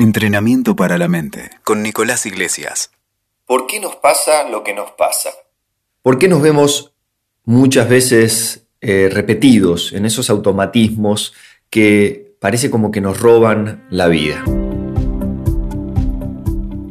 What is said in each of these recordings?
Entrenamiento para la mente con Nicolás Iglesias. ¿Por qué nos pasa lo que nos pasa? ¿Por qué nos vemos muchas veces eh, repetidos en esos automatismos que parece como que nos roban la vida?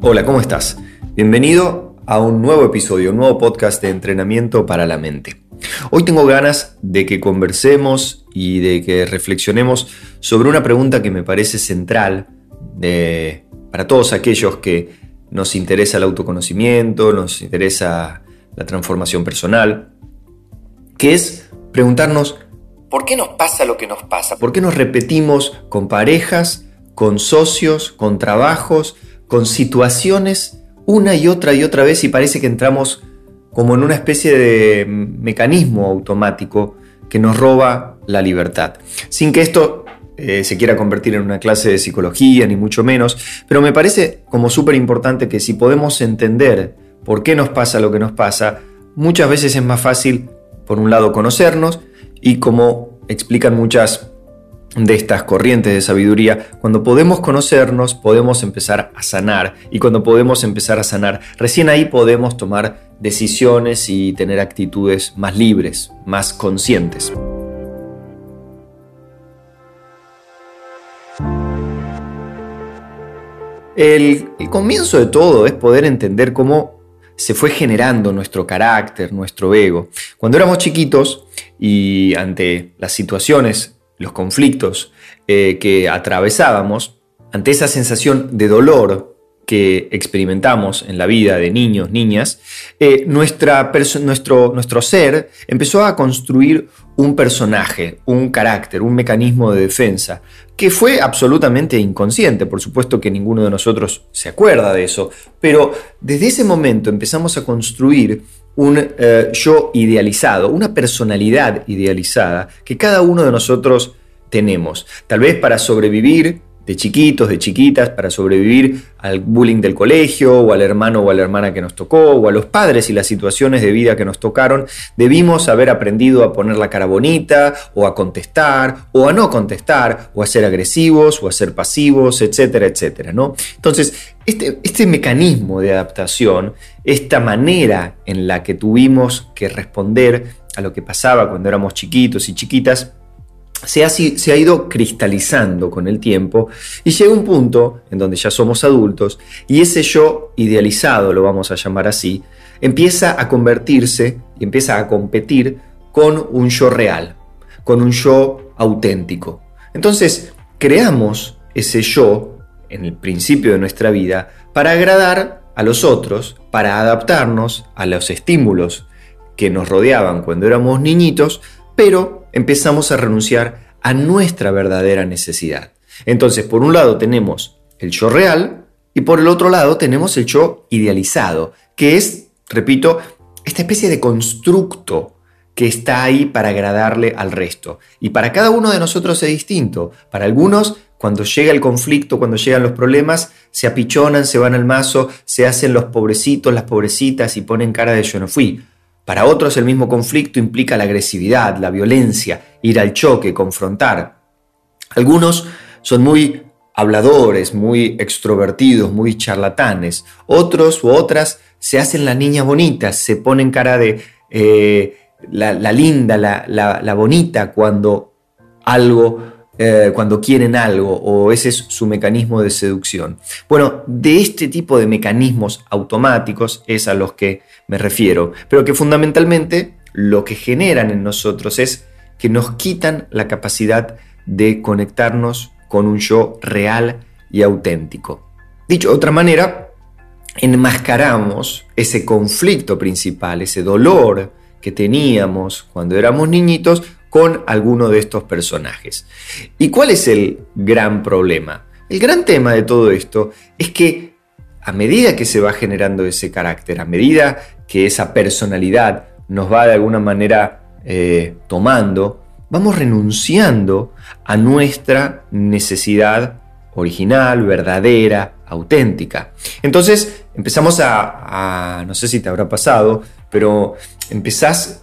Hola, ¿cómo estás? Bienvenido a un nuevo episodio, un nuevo podcast de entrenamiento para la mente. Hoy tengo ganas de que conversemos y de que reflexionemos sobre una pregunta que me parece central de, para todos aquellos que nos interesa el autoconocimiento, nos interesa la transformación personal, que es preguntarnos, ¿por qué nos pasa lo que nos pasa? ¿Por qué nos repetimos con parejas, con socios, con trabajos, con situaciones una y otra y otra vez y parece que entramos como en una especie de mecanismo automático que nos roba la libertad? Sin que esto eh, se quiera convertir en una clase de psicología, ni mucho menos, pero me parece como súper importante que si podemos entender por qué nos pasa lo que nos pasa, muchas veces es más fácil, por un lado, conocernos y como explican muchas de estas corrientes de sabiduría, cuando podemos conocernos, podemos empezar a sanar. Y cuando podemos empezar a sanar, recién ahí podemos tomar decisiones y tener actitudes más libres, más conscientes. El, comienzo de todo es poder entender cómo se fue generando nuestro carácter, nuestro ego. Cuando éramos chiquitos y ante las situaciones, los conflictos eh, que atravesábamos, ante esa sensación de dolor que experimentamos en la vida de niños, niñas, eh, nuestro, nuestro ser empezó a construir un personaje, un carácter, un mecanismo de defensa, que fue absolutamente inconsciente, por supuesto que ninguno de nosotros se acuerda de eso, pero desde ese momento empezamos a construir un eh, yo idealizado, una personalidad idealizada que cada uno de nosotros tenemos, tal vez para sobrevivir de chiquitos, de chiquitas, para sobrevivir al bullying del colegio, o al hermano o a la hermana que nos tocó, o a los padres y las situaciones de vida que nos tocaron, debimos haber aprendido a poner la cara bonita, o a contestar, o a no contestar, o a ser agresivos, o a ser pasivos, etcétera, etcétera, ¿no? Entonces, este, este mecanismo de adaptación, esta manera en la que tuvimos que responder a lo que pasaba cuando éramos chiquitos y chiquitas, se ha, ido cristalizando con el tiempo y llega un punto en donde ya somos adultos y ese yo idealizado, lo vamos a llamar así, empieza a convertirse y empieza a competir con un yo real, con un yo auténtico. Entonces, creamos ese yo en el principio de nuestra vida para agradar a los otros, para adaptarnos a los estímulos que nos rodeaban cuando éramos niñitos, pero empezamos a renunciar a nuestra verdadera necesidad. Entonces, por un lado tenemos el yo real y por el otro lado tenemos el yo idealizado, que es, repito, esta especie de constructo que está ahí para agradarle al resto. Y para cada uno de nosotros es distinto. Para algunos, cuando llega el conflicto, cuando llegan los problemas, se apichonan, se van al mazo, se hacen los pobrecitos, las pobrecitas y ponen cara de yo no fui. Para otros el mismo conflicto implica la agresividad, la violencia, ir al choque, confrontar. Algunos son muy habladores, muy extrovertidos, muy charlatanes. Otros u otras se hacen la niña bonita, se ponen cara de eh, la, linda, la bonita cuando algo eh, cuando quieren algo o ese es su mecanismo de seducción. Bueno, de este tipo de mecanismos automáticos es a los que me refiero, pero que fundamentalmente lo que generan en nosotros es que nos quitan la capacidad de conectarnos con un yo real y auténtico. Dicho de otra manera, enmascaramos ese conflicto principal, ese dolor que teníamos cuando éramos niñitos con alguno de estos personajes. ¿Y cuál es el gran problema? El gran tema de todo esto es que a medida que se va generando ese carácter, a medida que esa personalidad nos va de alguna manera eh, tomando, vamos renunciando a nuestra necesidad original, verdadera, auténtica. Entonces empezamos a, a, no sé si te habrá pasado, pero empezás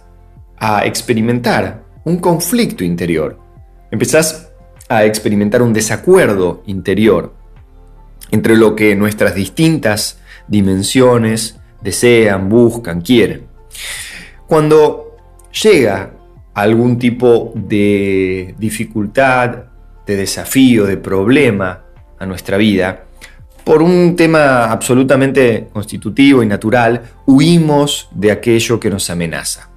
a experimentar un conflicto interior. Empezás a experimentar un desacuerdo interior. entre lo que nuestras distintas dimensiones desean, buscan, quieren. Cuando llega algún tipo de dificultad, de desafío, de problema a nuestra vida, por un tema absolutamente constitutivo y natural, huimos de aquello que nos amenaza,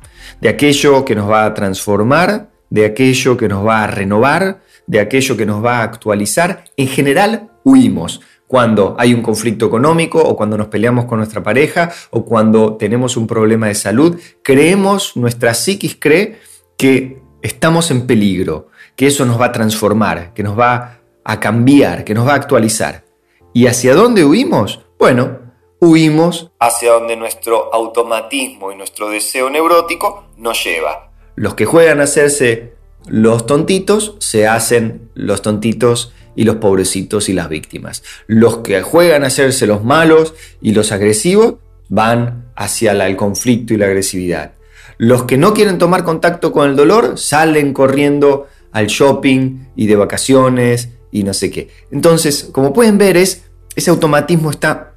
de aquello que nos va a transformar, de aquello que nos va a renovar, de aquello que nos va a actualizar. En general, huimos cuando hay un conflicto económico o cuando nos peleamos con nuestra pareja o cuando tenemos un problema de salud. Creemos, nuestra psiquis cree que estamos en peligro, que eso nos va a transformar, que nos va a cambiar, que nos va a actualizar. ¿Y hacia dónde huimos? Bueno, huimos hacia donde nuestro automatismo y nuestro deseo neurótico nos lleva. Los que juegan a hacerse los tontitos se hacen los tontitos y los pobrecitos y las víctimas. Los que juegan a hacerse los malos y los agresivos van hacia el conflicto y la agresividad. Los que no quieren tomar contacto con el dolor salen corriendo al shopping y de vacaciones y no sé qué. Entonces, como pueden ver, es, ese automatismo está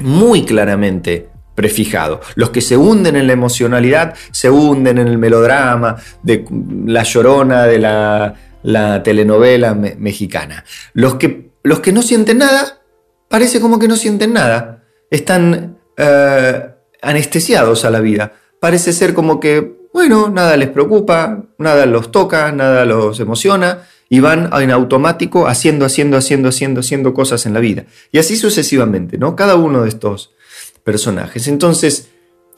muy claramente prefijado. Los que se hunden en la emocionalidad se hunden en el melodrama de la llorona de la, telenovela mexicana. Los que, los que no sienten nada, parece como que no sienten nada. Están eh, anestesiados a la vida. Parece ser como que, bueno, nada les preocupa, nada los toca, nada los emociona y van en automático haciendo, haciendo, haciendo, haciendo, haciendo cosas en la vida. Y así sucesivamente, ¿no? Cada uno de estos personajes. Entonces,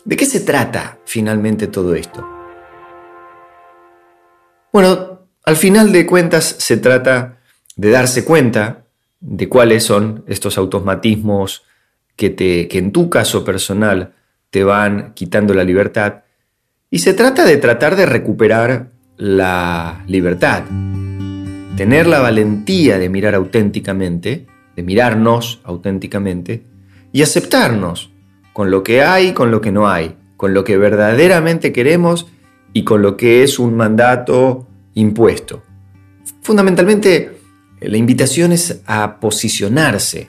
¿de qué se trata finalmente todo esto? Bueno, al final de cuentas se trata de darse cuenta de cuáles son estos automatismos que, te, que en tu caso personal te van quitando la libertad. Y se trata de tratar de recuperar la libertad tener la valentía de mirar auténticamente, de mirarnos auténticamente y aceptarnos con lo que hay, con lo que no hay, con lo que verdaderamente queremos y con lo que es un mandato impuesto. Fundamentalmente, la invitación es a posicionarse.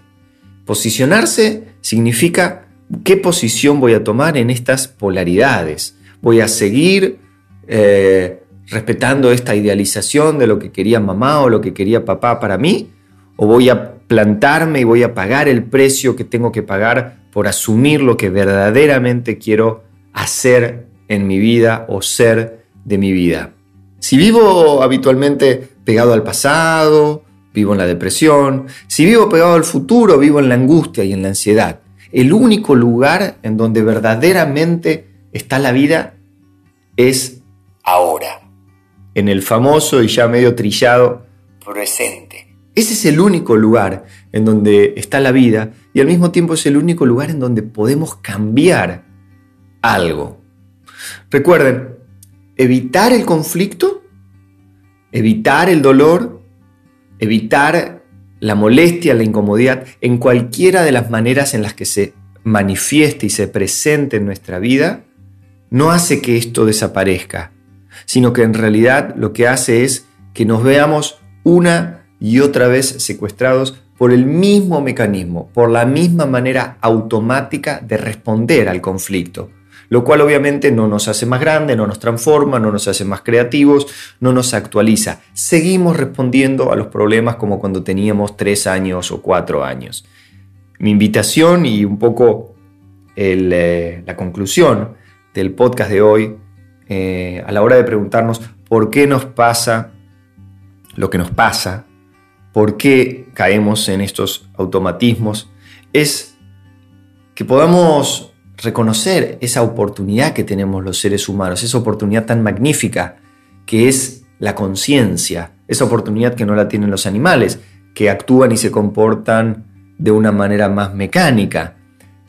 Posicionarse significa qué posición voy a tomar en estas polaridades. Voy a seguir eh, respetando esta idealización de lo que quería mamá o lo que quería papá para mí? ¿O voy a plantarme y voy a pagar el precio que tengo que pagar por asumir lo que verdaderamente quiero hacer en mi vida o ser de mi vida? Si vivo habitualmente pegado al pasado, vivo en la depresión, si vivo pegado al futuro, vivo en la angustia y en la ansiedad. El único lugar en donde verdaderamente está la vida es ahora en el famoso y ya medio trillado presente. Ese es el único lugar en donde está la vida y al mismo tiempo es el único lugar en donde podemos cambiar algo. Recuerden, evitar el conflicto, evitar el dolor, evitar la molestia, la incomodidad, en cualquiera de las maneras en las que se manifieste y se presente en nuestra vida, no hace que esto desaparezca, sino que en realidad lo que hace es que nos veamos una y otra vez secuestrados por el mismo mecanismo, por la misma manera automática de responder al conflicto, lo cual obviamente no nos hace más grande, no nos transforma, no nos hace más creativos, no nos actualiza. Seguimos respondiendo a los problemas como cuando teníamos tres años o cuatro años. Mi invitación y un poco eh, la conclusión del podcast de hoy eh, a la hora de preguntarnos por qué nos pasa lo que nos pasa, por qué caemos en estos automatismos, es que podamos reconocer esa oportunidad que tenemos los seres humanos, esa oportunidad tan magnífica que es la conciencia, esa oportunidad que no la tienen los animales, que actúan y se comportan de una manera más mecánica.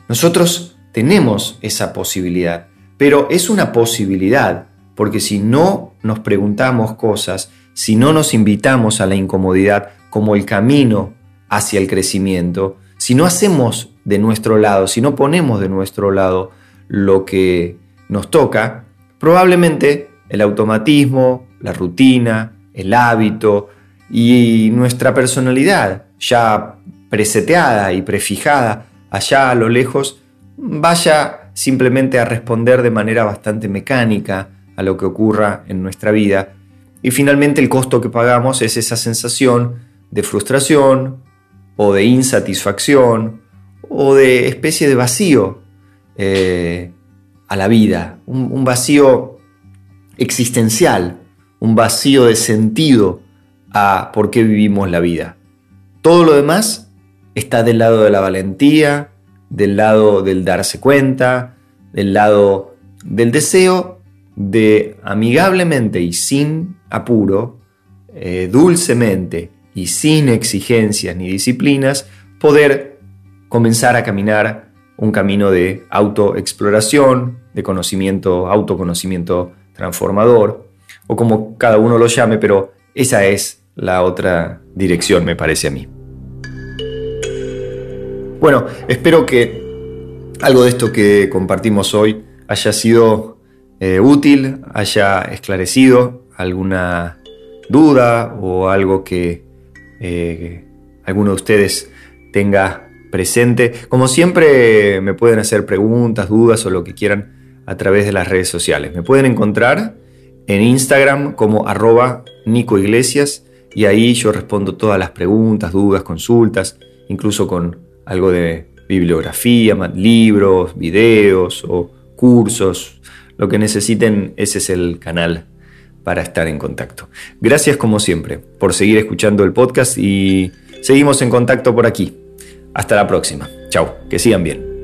Nosotros tenemos esa posibilidad. Pero es una posibilidad, porque si no nos preguntamos cosas, si no nos invitamos a la incomodidad como el camino hacia el crecimiento, si no hacemos de nuestro lado, si no ponemos de nuestro lado lo que nos toca, probablemente el automatismo, la rutina, el hábito y nuestra personalidad ya preseteada y prefijada allá a lo lejos, vaya simplemente a responder de manera bastante mecánica a lo que ocurra en nuestra vida. Y finalmente el costo que pagamos es esa sensación de frustración o de insatisfacción o de especie de vacío eh, a la vida, un, vacío existencial, un vacío de sentido a por qué vivimos la vida. Todo lo demás está del lado de la valentía, del lado del darse cuenta, del lado del deseo de amigablemente y sin apuro, eh, dulcemente y sin exigencias ni disciplinas, poder comenzar a caminar un camino de autoexploración, de conocimiento, autoconocimiento transformador, o como cada uno lo llame, pero esa es la otra dirección, me parece a mí. Bueno, espero que algo de esto que compartimos hoy haya sido eh, útil, haya esclarecido alguna duda o algo que eh, alguno de ustedes tenga presente. Como siempre, me pueden hacer preguntas, dudas o lo que quieran a través de las redes sociales. Me pueden encontrar en Instagram como arroba Nico Iglesias y ahí yo respondo todas las preguntas, dudas, consultas, incluso con algo de bibliografía, libros, videos o cursos. Lo que necesiten, ese es el canal para estar en contacto. Gracias como siempre por seguir escuchando el podcast y seguimos en contacto por aquí. Hasta la próxima. Chao, que sigan bien.